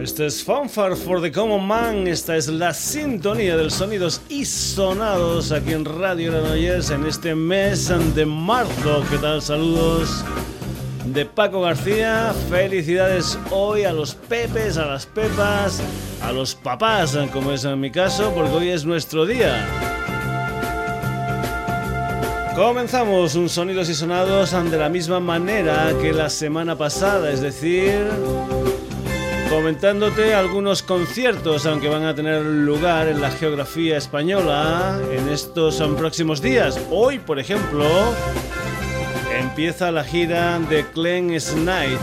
Este es Fanfare for the Common Man. Esta es la sintonía de sonidos y sonados aquí en Radio Granollers en este mes de marzo. ¿Qué tal? Saludos de Paco García. Felicidades hoy a los pepes, a las pepas, a los papás, como es en mi caso, porque hoy es nuestro día. Comenzamos un sonidos y sonados de la misma manera que la semana pasada, es decir, comentándote algunos conciertos, aunque van a tener lugar en la geografía española en estos próximos días. Hoy, por ejemplo, empieza la gira de Clen Night.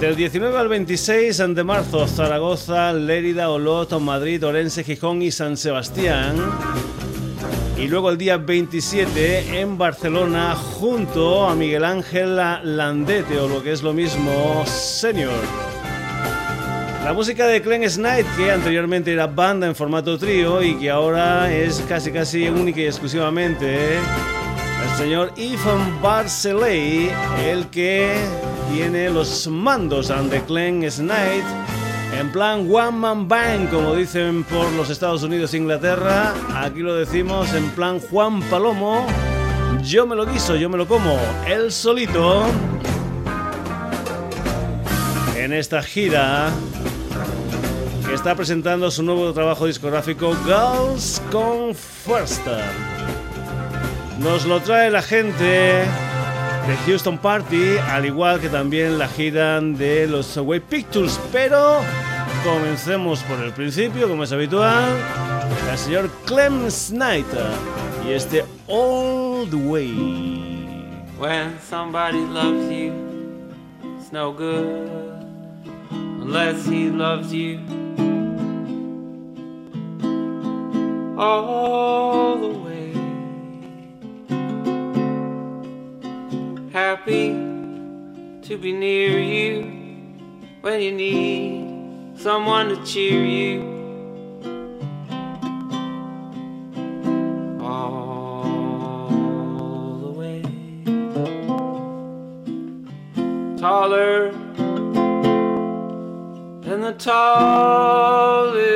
Del 19 al 26 de marzo, Zaragoza, Lérida, Olot, Madrid, Orense, Gijón y San Sebastián. Y luego el día 27 en Barcelona junto a Miguel Ángel Landete o lo que es lo mismo, Senior. La música de Clen Knight, que anteriormente era banda en formato trío y que ahora es casi casi única y exclusivamente el señor Ivan Barcelay, el que tiene los mandos de Clen Knight en plan One Man Band, como dicen por los Estados Unidos e Inglaterra. Aquí lo decimos en plan Juan Palomo. Yo me lo guiso, yo me lo como, él solito. En esta gira está presentando su nuevo trabajo discográfico Girls con Fuerza. Nos lo trae la gente de Houston Party, al igual que también la gira de los Away Pictures, pero comencemos por el principio, como es habitual, el señor Clem Snyder y este All the Way. When somebody loves you, it's no good unless he loves you. All the way. Happy to be near you when you need someone to cheer you. All the way. Taller than the tallest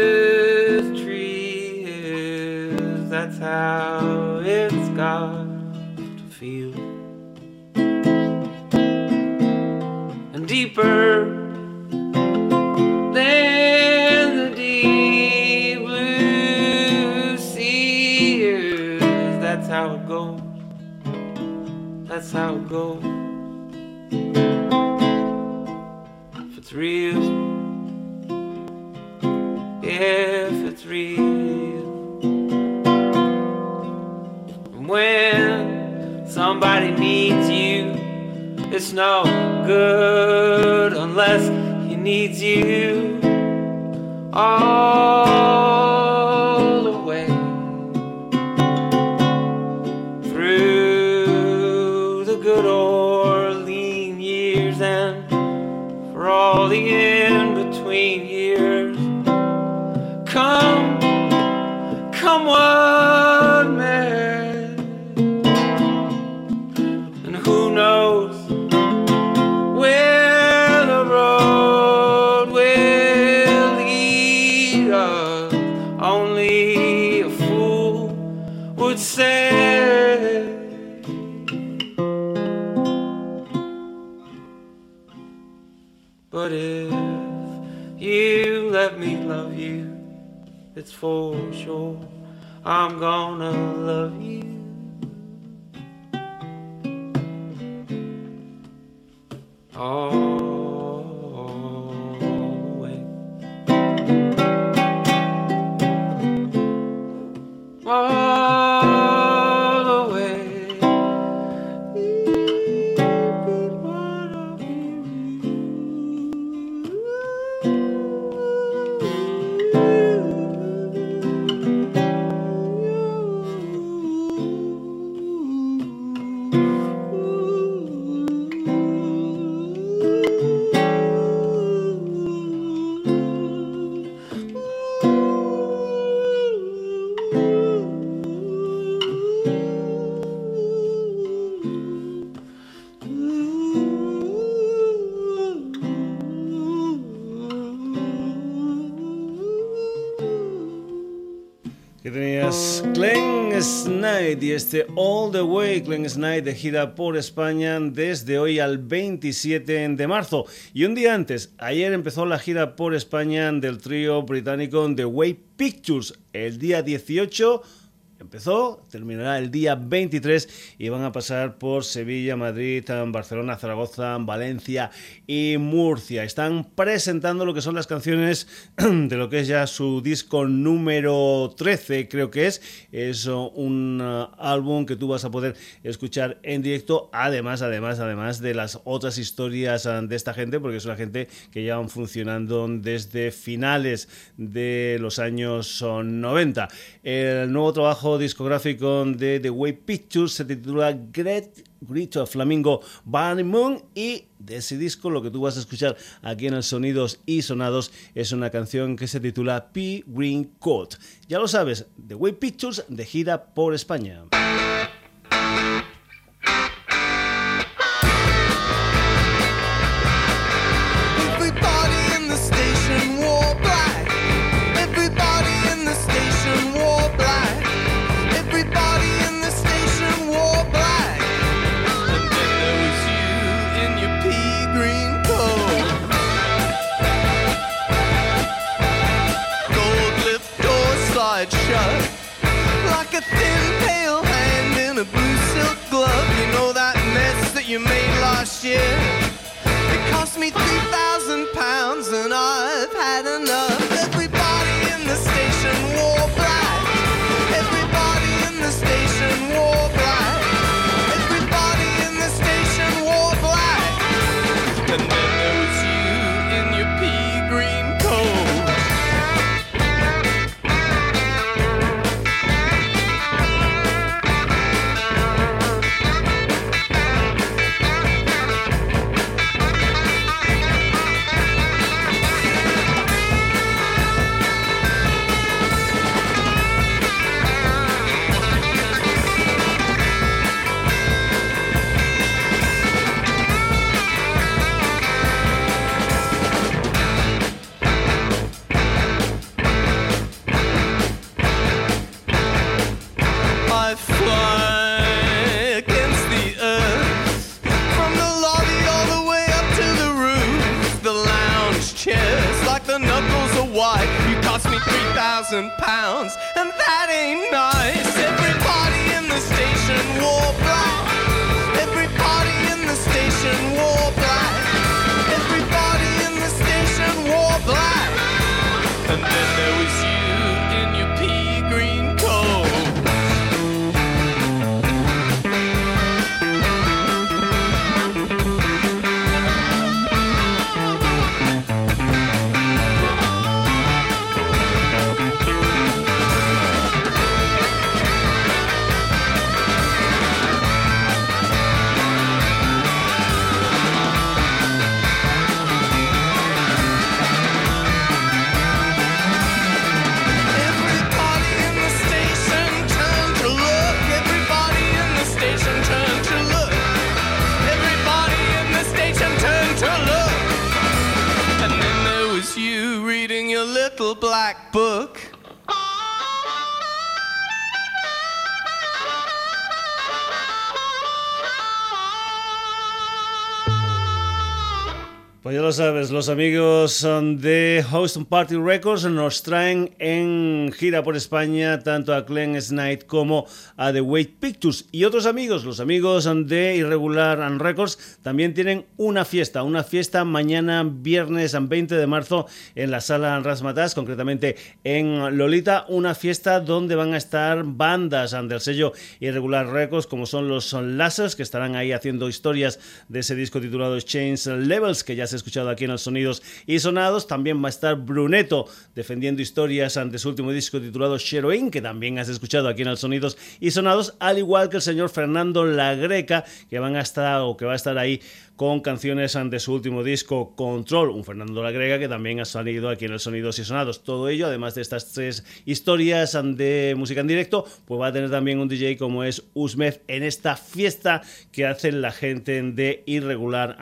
how it's got to feel. And deeper than the deep blue sea is. That's how it goes. That's how it goes. If it's real, if it's real. When somebody needs you. It's no good unless he needs you all I'm gonna love este All the Way Glenn Snide de gira por España desde hoy al 27 de marzo. Y un día antes, ayer empezó la gira por España del trío británico The Way Pictures. El día 18 Empezó, terminará el día 23 y van a pasar por Sevilla, Madrid, Barcelona, Zaragoza, Valencia y Murcia. Están presentando lo que son las canciones de lo que es ya su disco número 13, creo que es. Es un uh, álbum que tú vas a poder escuchar en directo, además, además, además de las otras historias uh, de esta gente, porque es una gente que llevan funcionando desde finales de los años 90. Uh, el nuevo trabajo discográfico de The Way Pictures se titula Great Grito Flamingo Bunny Moon y de ese disco lo que tú vas a escuchar aquí en el Sonidos y Sonados es una canción que se titula P Green Coat. Ya lo sabes, The Way Pictures de gira por España. Sabes, los amigos um, de Host Party Records nos traen en gira por España tanto a Glenn Snide como a The Wait Pictures. Y otros amigos, los amigos um, de Irregular and Records, también tienen una fiesta, una fiesta mañana viernes 20 de marzo en la sala Rasmatas, concretamente en Lolita, una fiesta donde van a estar bandas um, del sello Irregular Records, como son los Lasers, que estarán ahí haciendo historias de ese disco titulado Change Levels, que ya se ha escuchado aquí en los Sonidos y Sonados. También va a estar Bruneto defendiendo historias ante su último disco titulado Sheroin, que también has escuchado aquí en los Sonidos y Sonados, al igual que el señor Fernando La Greca, que van a estar o que va a estar ahí con canciones de su último disco Control, un Fernando La Grega que también ha salido aquí en el Sonidos y Sonados. Todo ello, además de estas tres historias de música en directo, pues va a tener también un DJ como es Usmef en esta fiesta que hace la gente de Irregular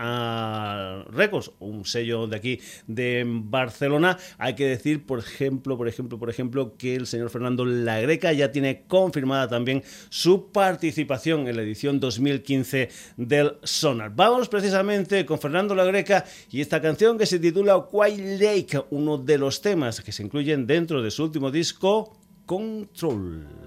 Records, un sello de aquí de Barcelona. Hay que decir, por ejemplo, por ejemplo, por ejemplo, que el señor Fernando La Greca ya tiene confirmada también su participación en la edición 2015 del Sonar. Vamos precisamente con Fernando La Greca y esta canción que se titula White Lake, uno de los temas que se incluyen dentro de su último disco, Control.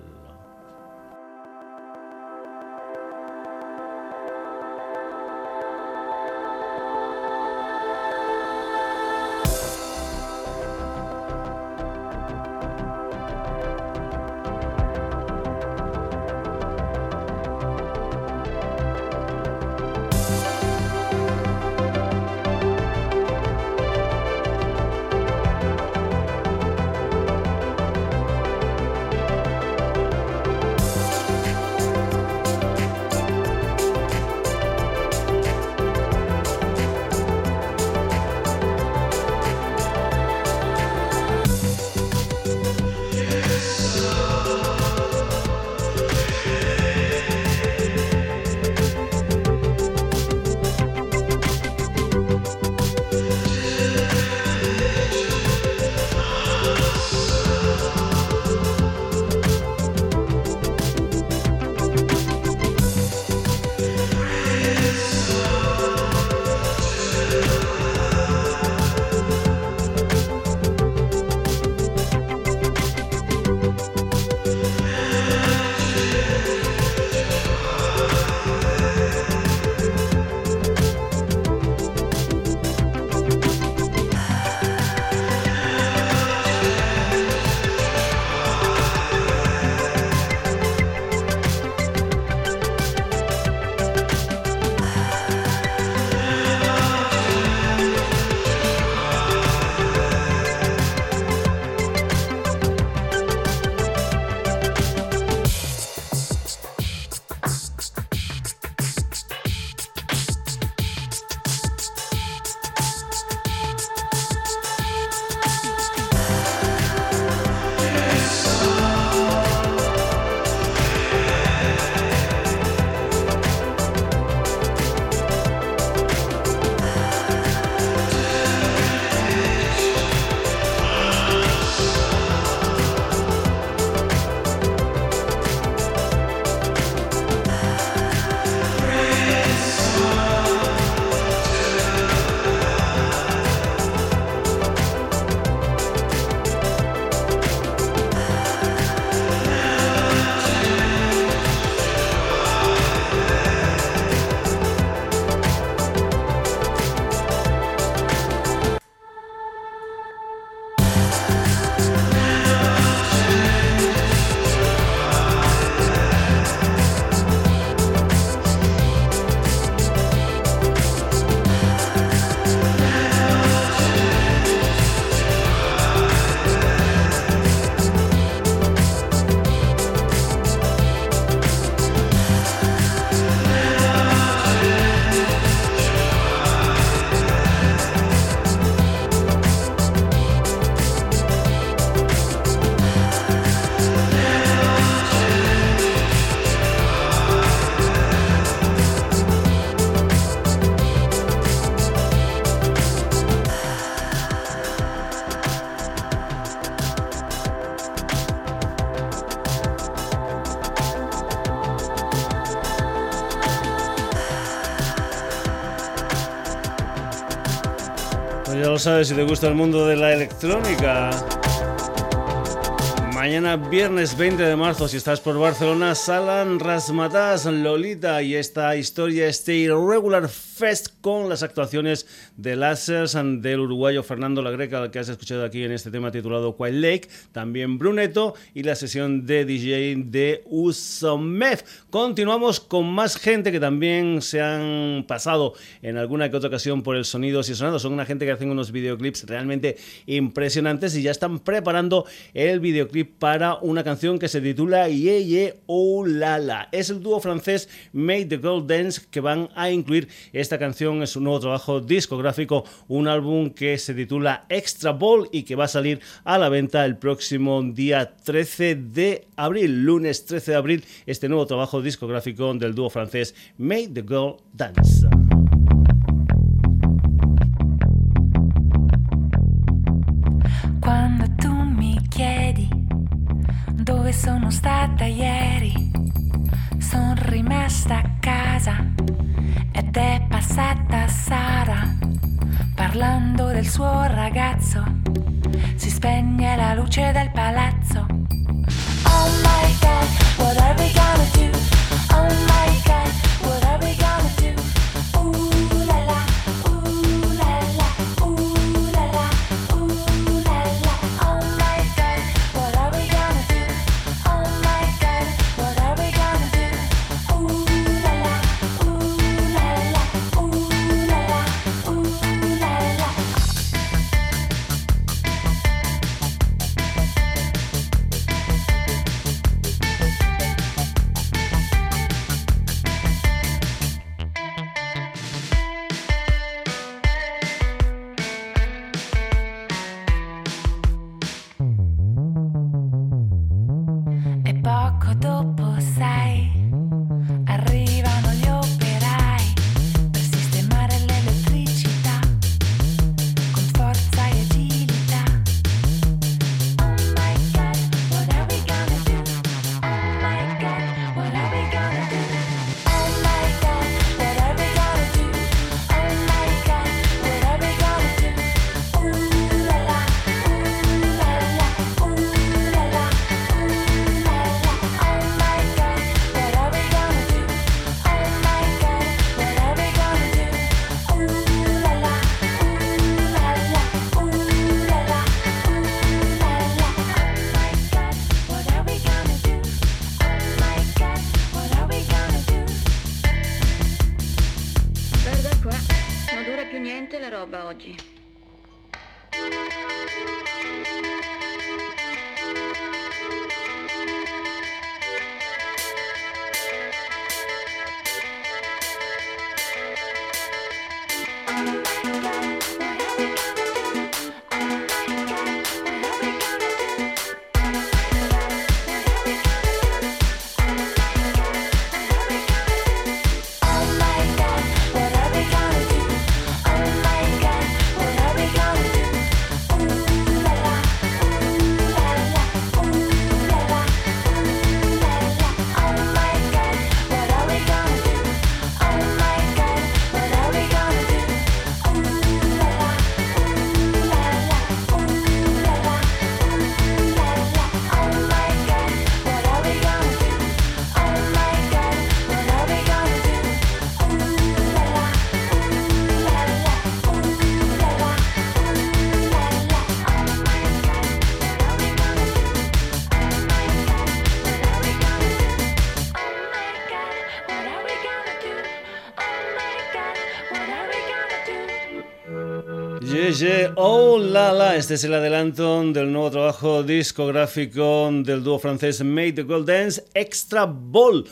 Sabes si te gusta el mundo de la electrónica. Mañana viernes 20 de marzo, si estás por Barcelona, Salan Rasmatas, Lolita y esta historia, este Irregular Fest con las actuaciones de Lasers eh, del uruguayo Fernando Lagreca, al que has escuchado aquí en este tema titulado Quiet Lake, también Brunetto y la sesión de DJ de Usomef. Continuamos con más gente que también se han pasado en alguna que otra ocasión por el sonido y sonando. Son una gente que hacen unos videoclips realmente impresionantes y ya están preparando el videoclip para una canción que se titula Yeye Ye, Oh La La. Es el dúo francés Made the Gold Dance que van a incluir esta canción en su nuevo trabajo discográfico un álbum que se titula Extra Ball y que va a salir a la venta el próximo día 13 de abril, lunes 13 de abril, este nuevo trabajo discográfico del dúo francés Make the Girl Dance. Quando tu mi chiedi dove sono stata ieri, sono rimasta a casa ed è passata Sara parlando del suo ragazzo. Si spegne la luce del palazzo. Oh my god, what are we gonna do? Oh my god. Este es el adelanto del nuevo trabajo discográfico del dúo francés Made the Gold Dance Extra Ball.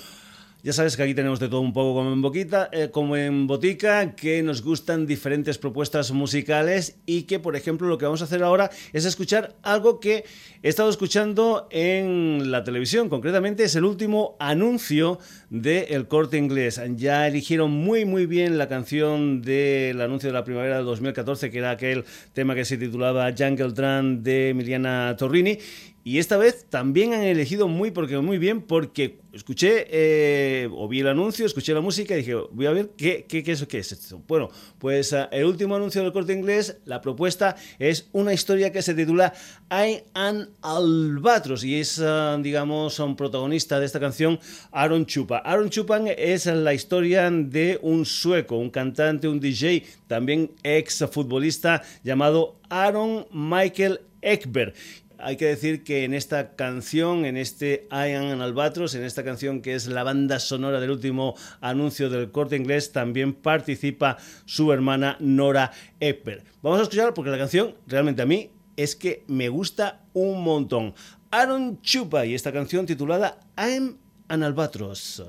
Ya sabes que aquí tenemos de todo un poco como en, boquita, eh, como en botica, que nos gustan diferentes propuestas musicales y que, por ejemplo, lo que vamos a hacer ahora es escuchar algo que he estado escuchando en la televisión. Concretamente es el último anuncio del El Corte Inglés. Ya eligieron muy, muy bien la canción del anuncio de la primavera del 2014, que era aquel tema que se titulaba Jungle Drum de Emiliana Torrini. Y esta vez también han elegido muy, porque, muy bien porque escuché eh, o vi el anuncio, escuché la música y dije, voy a ver qué, qué, qué, es, qué es esto. Bueno, pues uh, el último anuncio del corte inglés, la propuesta es una historia que se titula I am Albatros y es, uh, digamos, un protagonista de esta canción, Aaron Chupa. Aaron Chupan es la historia de un sueco, un cantante, un DJ, también ex futbolista llamado Aaron Michael Ekberg hay que decir que en esta canción, en este I Am Albatros, en esta canción que es la banda sonora del último anuncio del corte inglés, también participa su hermana Nora Epper. Vamos a escuchar porque la canción realmente a mí es que me gusta un montón. Aaron Chupa y esta canción titulada I'm an Albatros.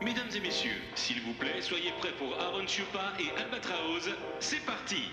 Mesdames et messieurs, s'il vous plaît, soyez prêts pour Aaron Chupa et Albatraoz. C'est parti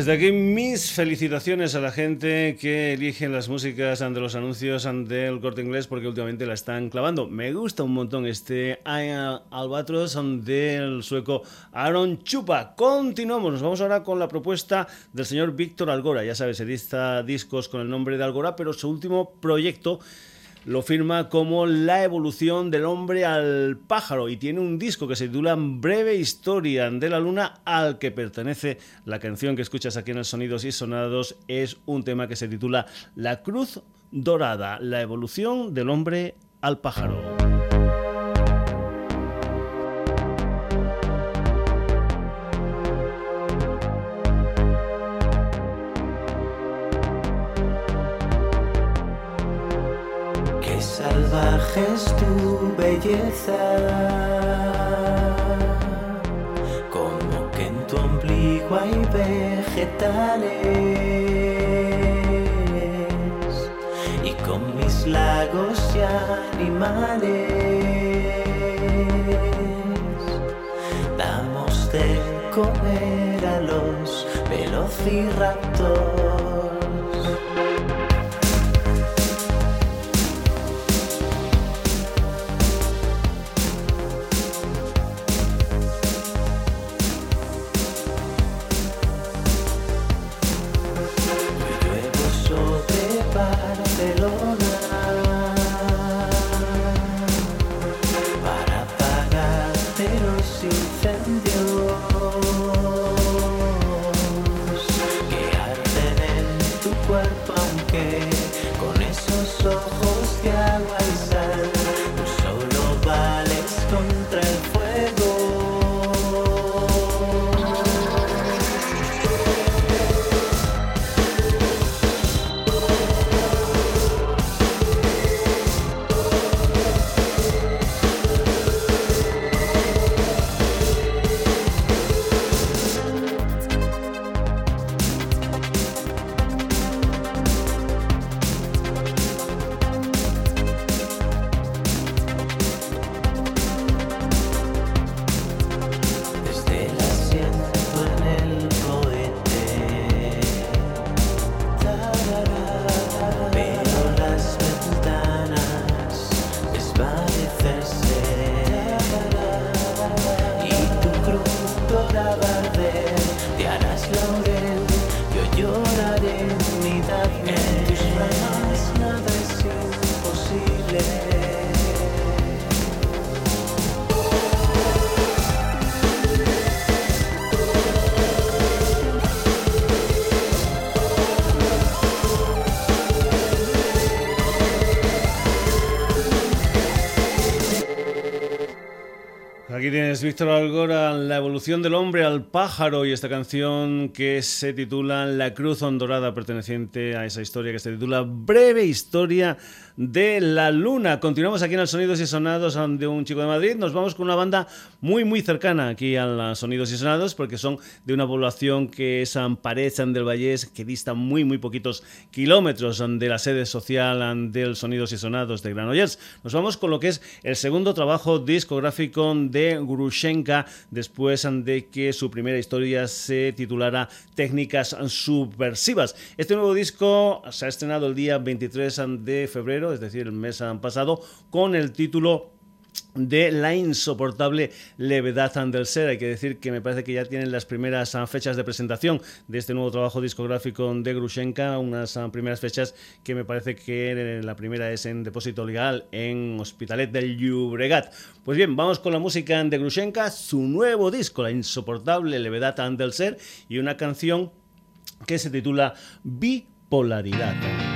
Desde aquí mis felicitaciones a la gente que elige las músicas de los anuncios del corte inglés porque últimamente la están clavando. Me gusta un montón este Albatros del sueco Aaron Chupa. Continuamos, nos vamos ahora con la propuesta del señor Víctor Algora. Ya sabes, edita discos con el nombre de Algora, pero su último proyecto lo firma como La evolución del hombre al pájaro y tiene un disco que se titula Breve Historia de la Luna al que pertenece la canción que escuchas aquí en el Sonidos y Sonados es un tema que se titula La Cruz Dorada, la evolución del hombre al pájaro. Como que en tu ombligo hay vegetales. Y con mis lagos y animales. Damos de comer a los velociraptors. Víctor Algora, evolución del hombre al pájaro y esta canción que se titula La Cruz Dorada, perteneciente a esa historia que se titula Breve Historia de la Luna. Continuamos aquí en el Sonidos y Sonados de un chico de Madrid. Nos vamos con una banda muy, muy cercana aquí a Sonidos y Sonados porque son de una población que es Pared del Vallés, que dista muy, muy poquitos kilómetros de la sede social del Sonidos y Sonados de Granollers. Nos vamos con lo que es el segundo trabajo discográfico de Grushenka después de que su primera historia se titulara Técnicas Subversivas. Este nuevo disco se ha estrenado el día 23 de febrero es decir, el mes pasado, con el título de la insoportable levedad del ser. Hay que decir que me parece que ya tienen las primeras fechas de presentación de este nuevo trabajo discográfico de Grushenka, unas primeras fechas que me parece que la primera es en Depósito Legal en Hospitalet del Llobregat. Pues bien, vamos con la música de Grushenka, su nuevo disco, La insoportable levedad del ser, y una canción que se titula Bipolaridad.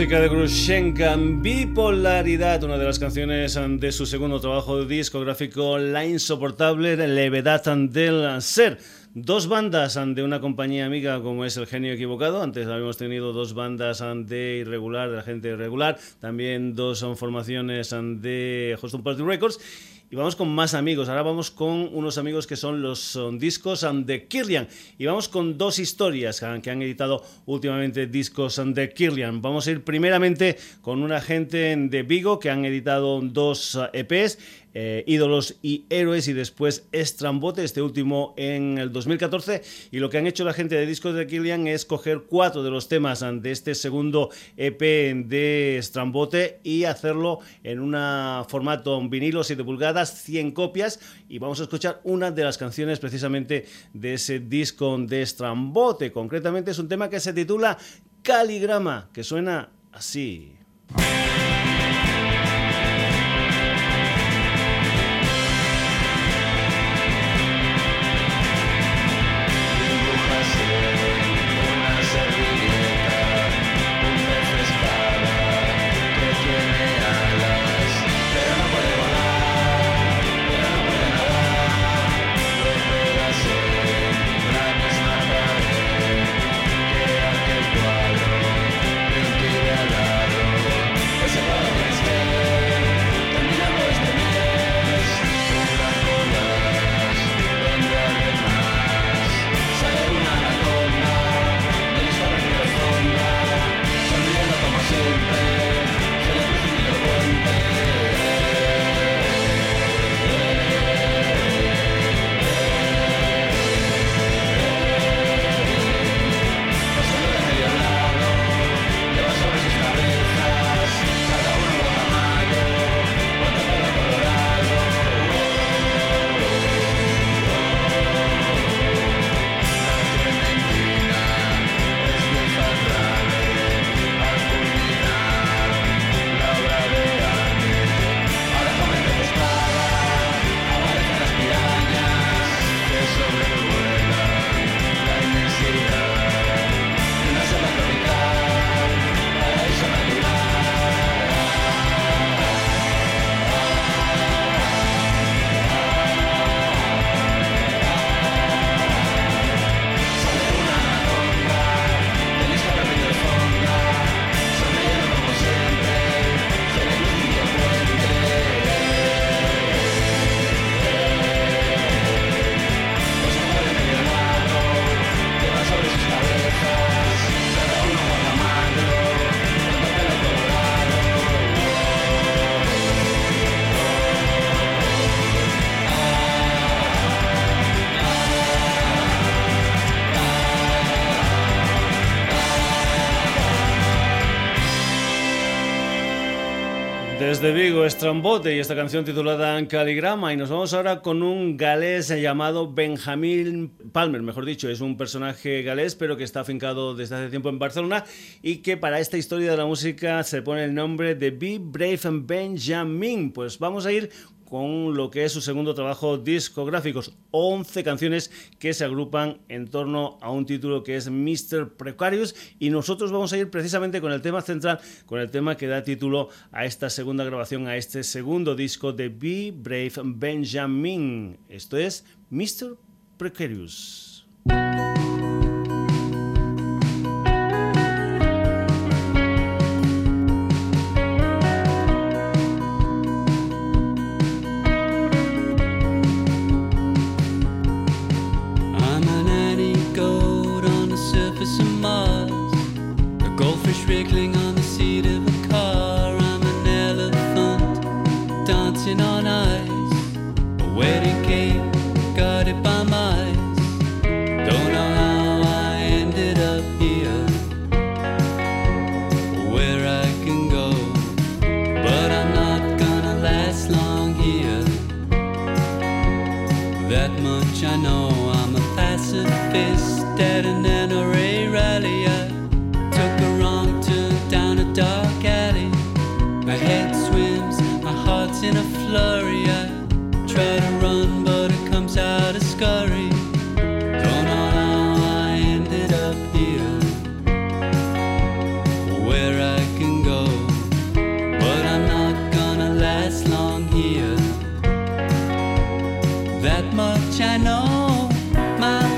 Música de Grushenka, Bipolaridad, una de las canciones de su segundo trabajo discográfico, La insoportable levedad del ser. Dos bandas de una compañía amiga como es El Genio Equivocado. Antes habíamos tenido dos bandas de Irregular, de la gente irregular. También dos formaciones de Houston Party Records. Y vamos con más amigos. Ahora vamos con unos amigos que son los discos de Kirlian. Y vamos con dos historias que han editado últimamente discos de Kirlian. Vamos a ir primeramente con una gente de Vigo que han editado dos EPs. Eh, Ídolos y Héroes y después Estrambote, este último en el 2014. Y lo que han hecho la gente de Discos de Killian es coger cuatro de los temas de este segundo EP de Estrambote y hacerlo en un formato vinilo 7 pulgadas, 100 copias. Y vamos a escuchar una de las canciones precisamente de ese disco de Estrambote. Concretamente es un tema que se titula Caligrama, que suena así. De Vigo, Estrambote y esta canción titulada Caligrama. Y nos vamos ahora con un galés llamado Benjamin Palmer, mejor dicho, es un personaje galés, pero que está afincado desde hace tiempo en Barcelona y que para esta historia de la música se pone el nombre de Be Brave and Benjamin. Pues vamos a ir con lo que es su segundo trabajo discográfico. 11 canciones que se agrupan en torno a un título que es Mr. Precarious y nosotros vamos a ir precisamente con el tema central, con el tema que da título a esta segunda grabación, a este segundo disco de Be Brave Benjamin. Esto es Mr. Precarious.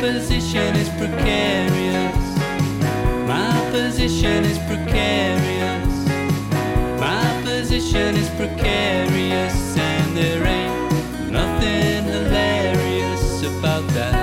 position is precarious. My position is precarious. My position is precarious, and there ain't nothing hilarious about that.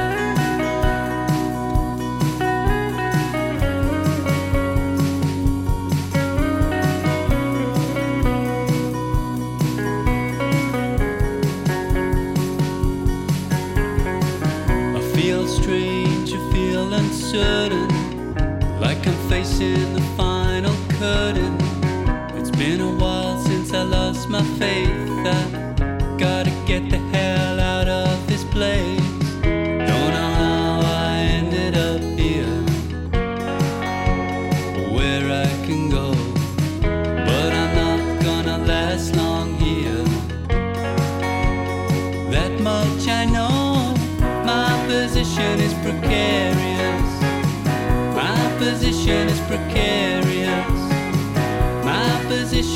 Like I'm facing the final curtain. It's been a while since I lost my faith. I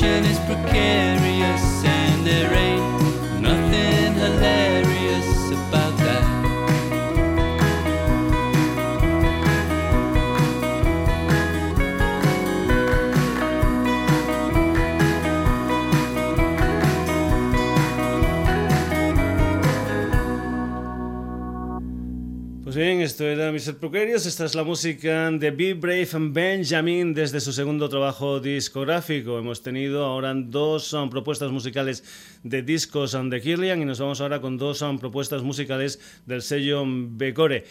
position is precarious, Mr. Esta es la música de Be Brave and Benjamin desde su segundo trabajo discográfico. Hemos tenido ahora dos um, propuestas musicales de discos um, de Kirlian y nos vamos ahora con dos um, propuestas musicales del sello Becore.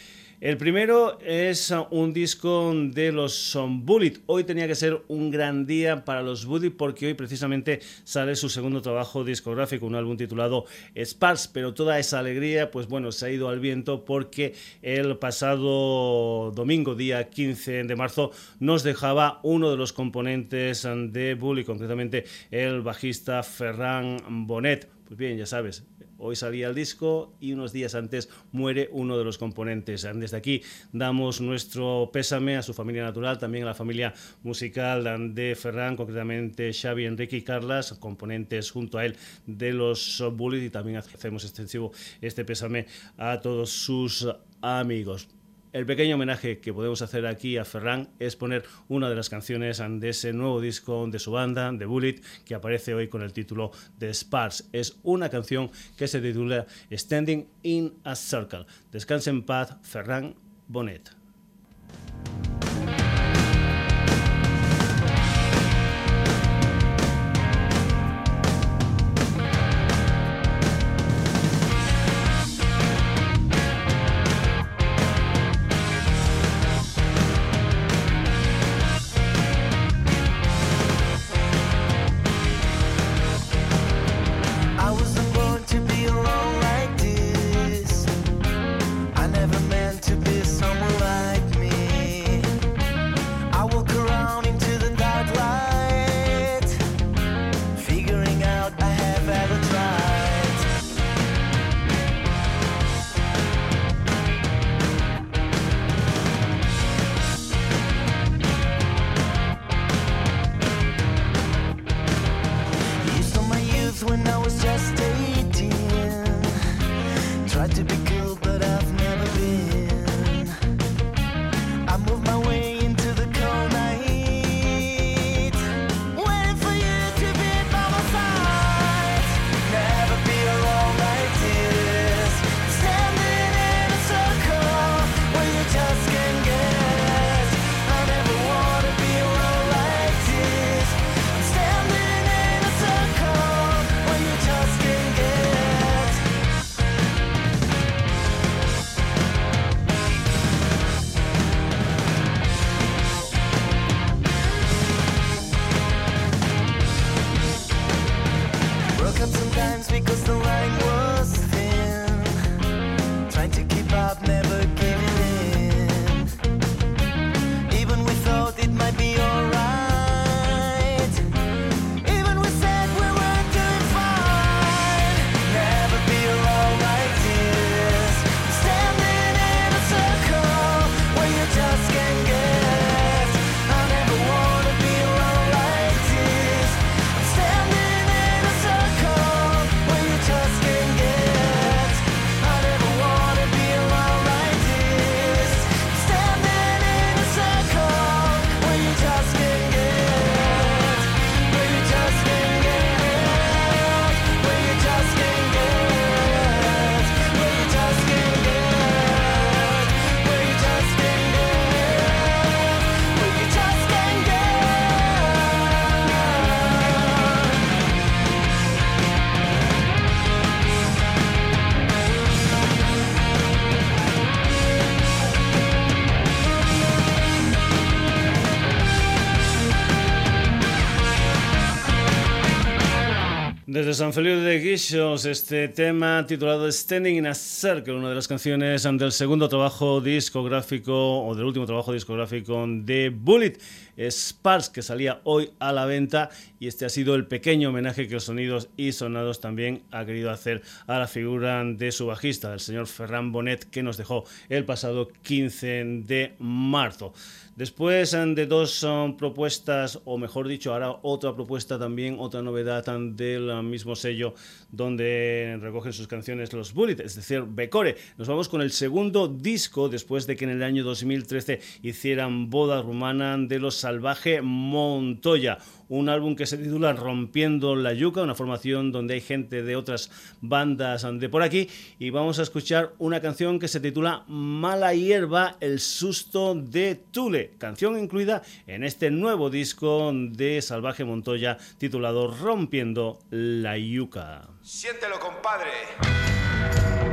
El primero es un disco de los um, Bullet. Hoy tenía que ser un gran día para los Bullet porque hoy precisamente sale su segundo trabajo discográfico, un álbum titulado Sparks, pero toda esa alegría, pues bueno, se ha ido al viento porque el pasado domingo, día 15 de marzo, nos dejaba uno de los componentes um, de Bullet, concretamente el bajista Ferran Bonet. Pues bien, ya sabes, Hoy salía el disco y unos días antes muere uno de los componentes. Desde aquí damos nuestro pésame a su familia natural, también a la familia musical de Ferran, concretamente Xavi, Enrique y Carlas, componentes junto a él de los Bullies y también hacemos extensivo este pésame a todos sus amigos. El pequeño homenaje que podemos hacer aquí a Ferran es poner una de las canciones de ese nuevo disco de su banda, The Bullet, que aparece hoy con el título de Sparks. Es una canción que se titula Standing in a Circle. Descanse en paz, Ferran Bonet. De San Felipe de Guichos, este tema titulado Standing in a Circle, una de las canciones del segundo trabajo discográfico o del último trabajo discográfico de Bullet. Sparks, que salía hoy a la venta, y este ha sido el pequeño homenaje que los sonidos y sonados también ha querido hacer a la figura de su bajista, el señor Ferran Bonet, que nos dejó el pasado 15 de marzo. Después de dos propuestas, o mejor dicho, ahora otra propuesta también, otra novedad del mismo sello donde recogen sus canciones los Bullet, es decir, Becore. Nos vamos con el segundo disco después de que en el año 2013 hicieran Boda Rumana de los Salvaje Montoya un álbum que se titula Rompiendo la Yuca, una formación donde hay gente de otras bandas de por aquí y vamos a escuchar una canción que se titula Mala hierba, el susto de Tule, canción incluida en este nuevo disco de Salvaje Montoya titulado Rompiendo la Yuca. Siéntelo, compadre.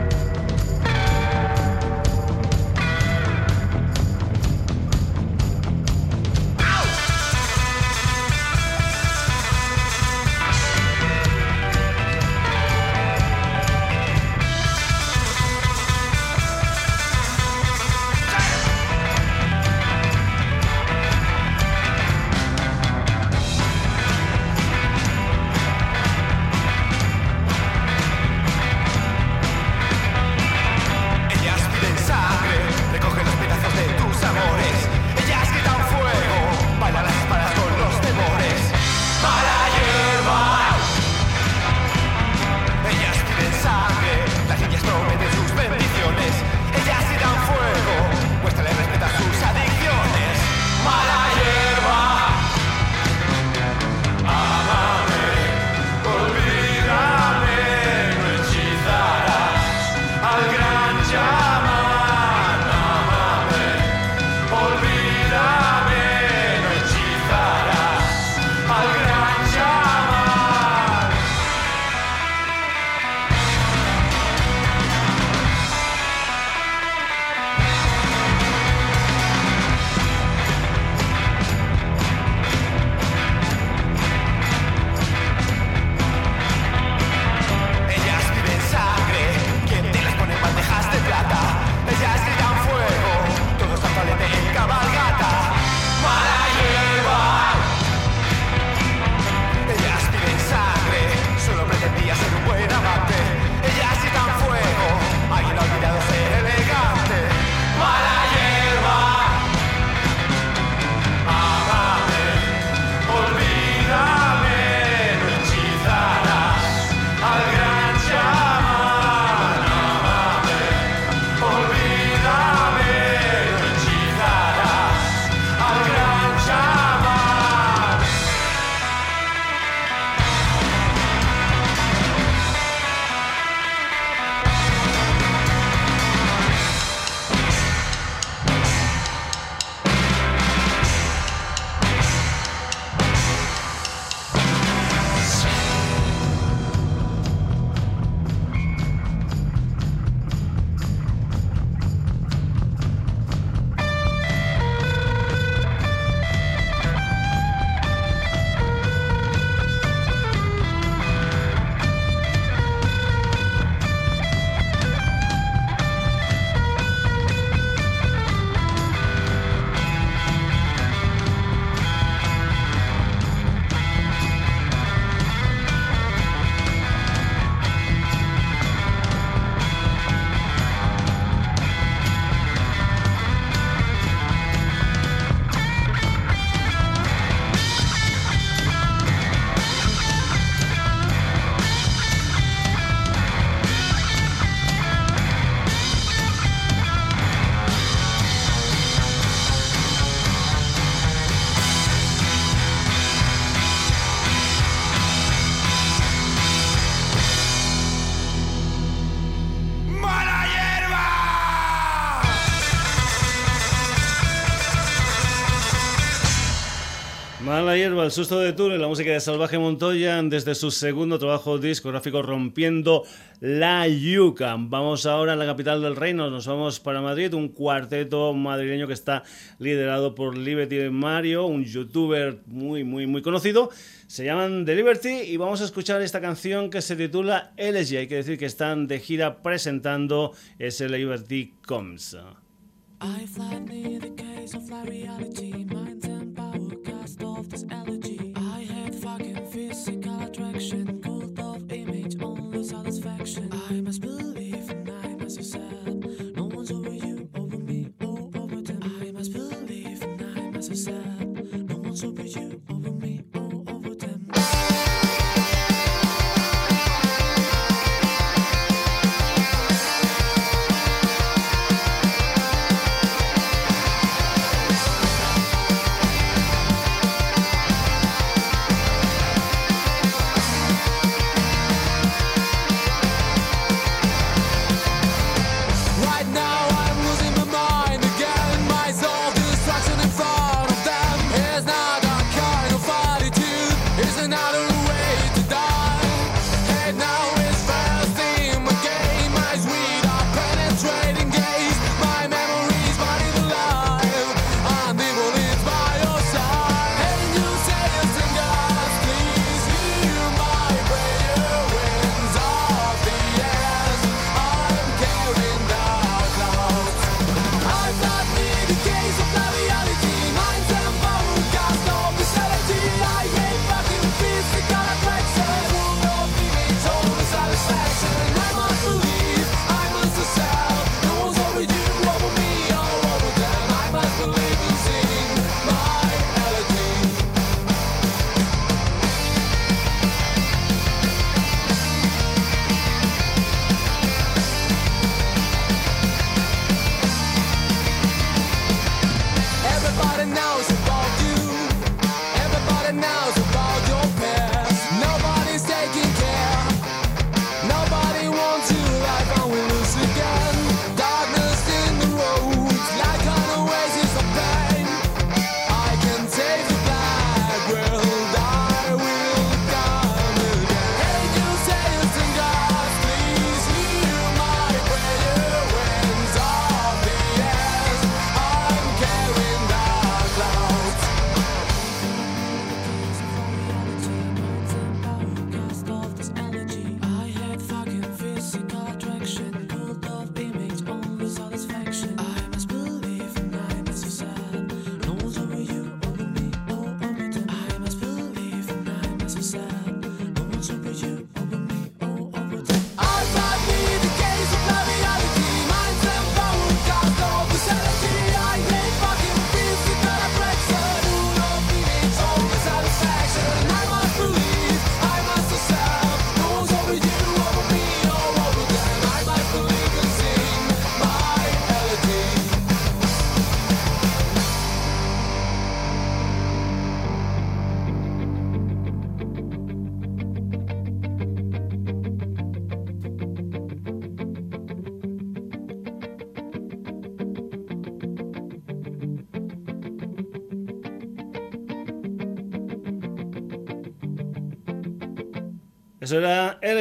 Hierba, el susto de Túnel, la música de Salvaje Montoya desde su segundo trabajo discográfico Rompiendo la Yuca. Vamos ahora a la capital del reino, nos vamos para Madrid, un cuarteto madrileño que está liderado por Liberty Mario, un youtuber muy, muy, muy conocido. Se llaman The Liberty y vamos a escuchar esta canción que se titula Elegy. Hay que decir que están de gira presentando ese Liberty Comes. I the case of reality, of this elegy. Satisfaction. I must believe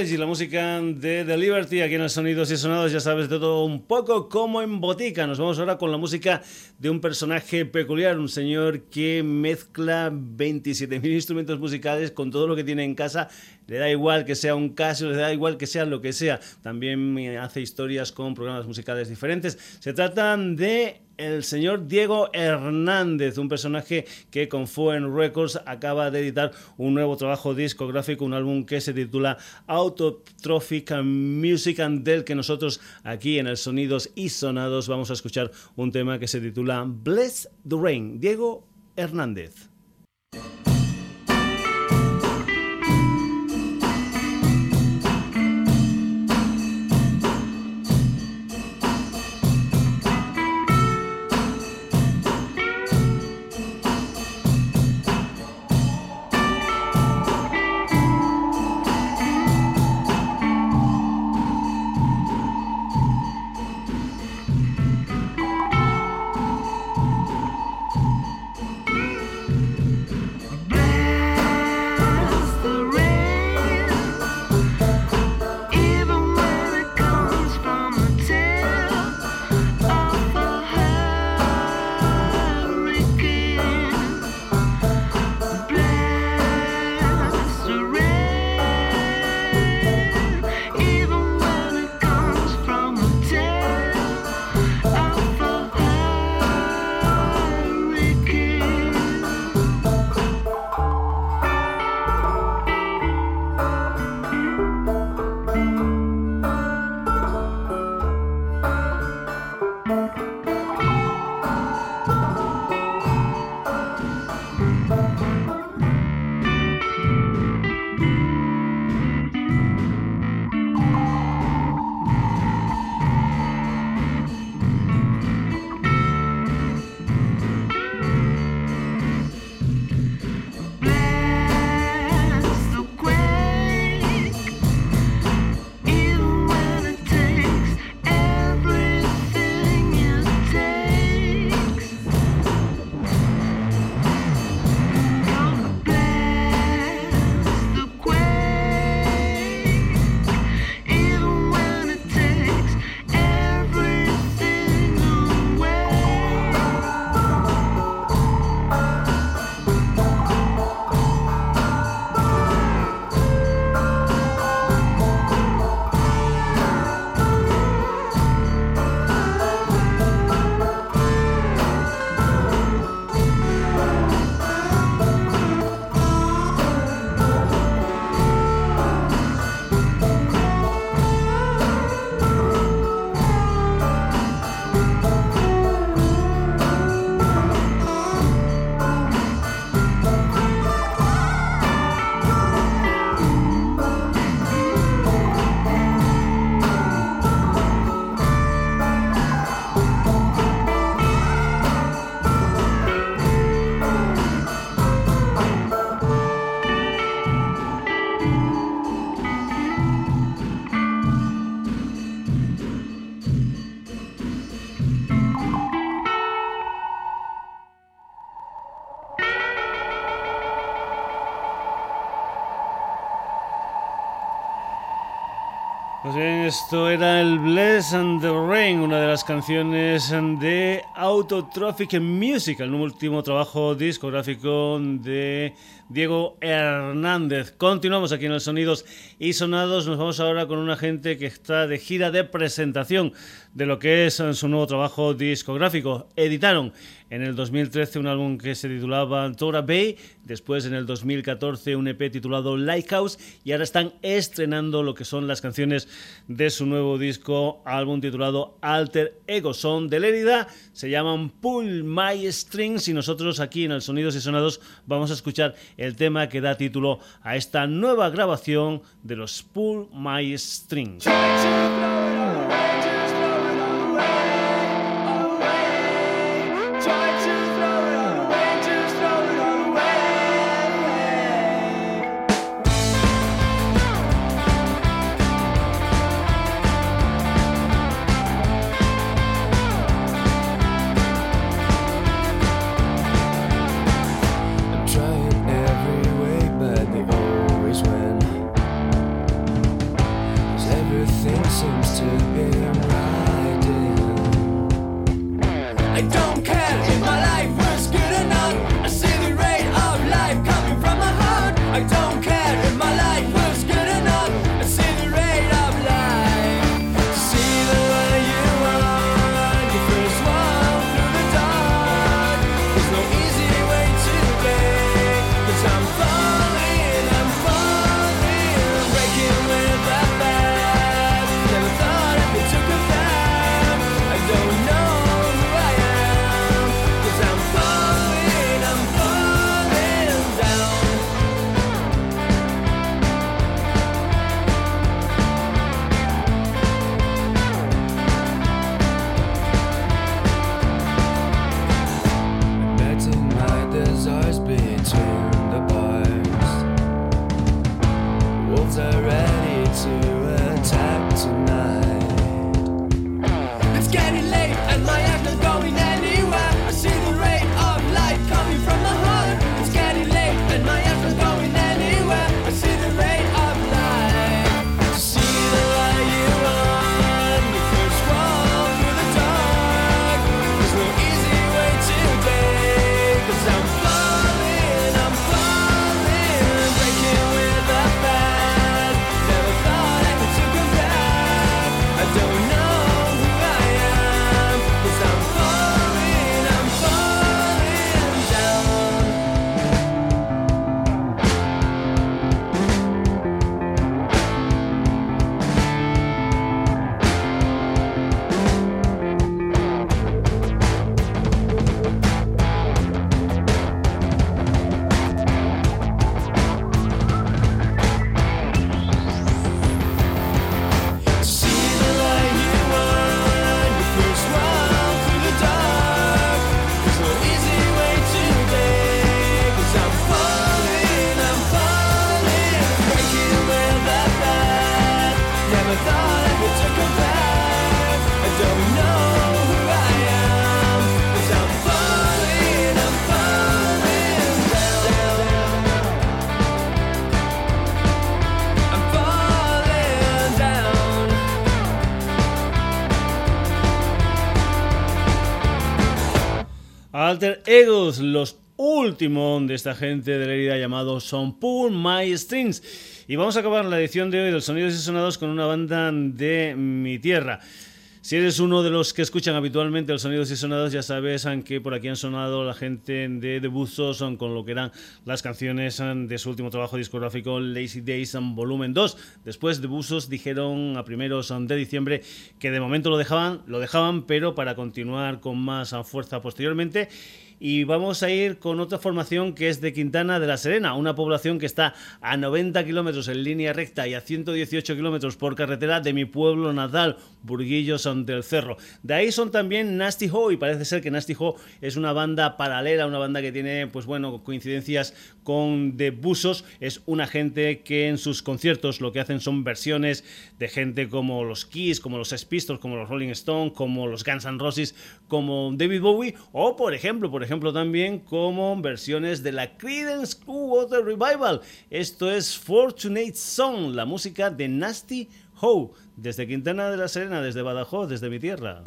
Elegy, la música de The Liberty, aquí en los Sonidos y Sonados, ya sabes, de todo un poco como en botica. Nos vamos ahora con la música de un personaje peculiar, un señor que mezcla 27.000 instrumentos musicales con todo lo que tiene en casa. Le da igual que sea un Casio, le da igual que sea lo que sea. También hace historias con programas musicales diferentes. Se trata de el señor Diego Hernández, un personaje que con Fuen Records acaba de editar un nuevo trabajo discográfico, un álbum que se titula Autotrophic Music and del que nosotros aquí en el Sonidos y Sonados vamos a escuchar un tema que se titula Bless the Rain. Diego Hernández. Esto era el Bless and the Rain, una de las canciones de Autotrophic Music, el último trabajo discográfico de Diego Hernández. Continuamos aquí en los Sonidos y Sonados. Nos vamos ahora con una gente que está de gira de presentación de lo que es su nuevo trabajo discográfico. Editaron en el 2013 un álbum que se titulaba Tora Bay, después en el 2014 un EP titulado Lighthouse y ahora están estrenando lo que son las canciones de su nuevo disco, álbum titulado Alter Ego. Son de Lérida, se llaman Pull My Strings y nosotros aquí en el Sonidos y Sonados vamos a escuchar el tema que da título a esta nueva grabación de los Pull My Strings. everything seems to be riding. I don't care. Egos, los últimos de esta gente de la herida llamado Son Pull My Strings. Y vamos a acabar la edición de hoy del Sonidos y Sonados con una banda de mi tierra. Si eres uno de los que escuchan habitualmente los sonidos y sonados, ya sabes que por aquí han sonado la gente de The son con lo que eran las canciones de su último trabajo discográfico Lazy Days Volumen 2. Después de Buzos dijeron a primeros de diciembre que de momento lo dejaban, lo dejaban, pero para continuar con más fuerza posteriormente y vamos a ir con otra formación que es de Quintana de la Serena, una población que está a 90 kilómetros en línea recta y a 118 kilómetros por carretera de mi pueblo natal, Burguillos ante el Cerro. De ahí son también Nasty Ho y parece ser que Nasty Ho es una banda paralela, una banda que tiene, pues bueno, coincidencias con The Busos. Es una gente que en sus conciertos lo que hacen son versiones de gente como los Kiss, como los Pistols, como los Rolling Stones, como los Guns N' Roses, como David Bowie o, por ejemplo, por ejemplo también como versiones de la Creedence Clearwater Revival. Esto es Fortunate Song, la música de Nasty Ho, desde Quintana de la Serena, desde Badajoz, desde mi tierra.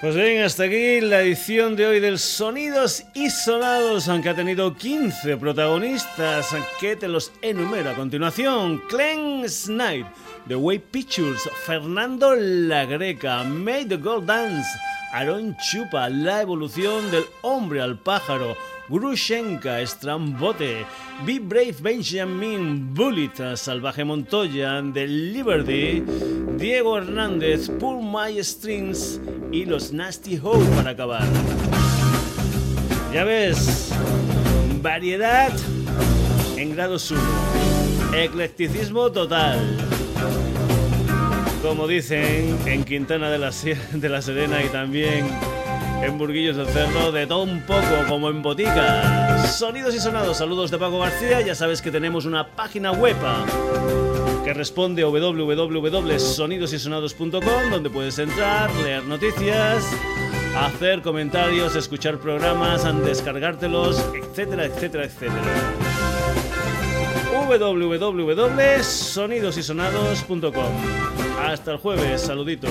Pues bien, hasta aquí la edición de hoy del Sonidos y Sonados, aunque ha tenido 15 protagonistas, que te los enumero a continuación. Clem Snipe, The Way Pictures, Fernando La Greca, Made the Gold Dance, Aaron Chupa, La Evolución del Hombre al Pájaro, Grushenka, Strambote, Be Brave Benjamin, Bullet, Salvaje Montoya, The Liberty, Diego Hernández, Pull My Strings y los Nasty Hope para acabar. Ya ves, variedad en grado sumo, eclecticismo total. Como dicen en Quintana de la, de la Serena y también en Burguillos del Cerro, de todo un poco, como en botica. Sonidos y sonados, saludos de Paco García. Ya sabes que tenemos una página web que responde a www.sonidosysonados.com, donde puedes entrar, leer noticias, hacer comentarios, escuchar programas, descargártelos, etcétera, etcétera, etcétera www.sonidosysonados.com. Hasta el jueves, saluditos.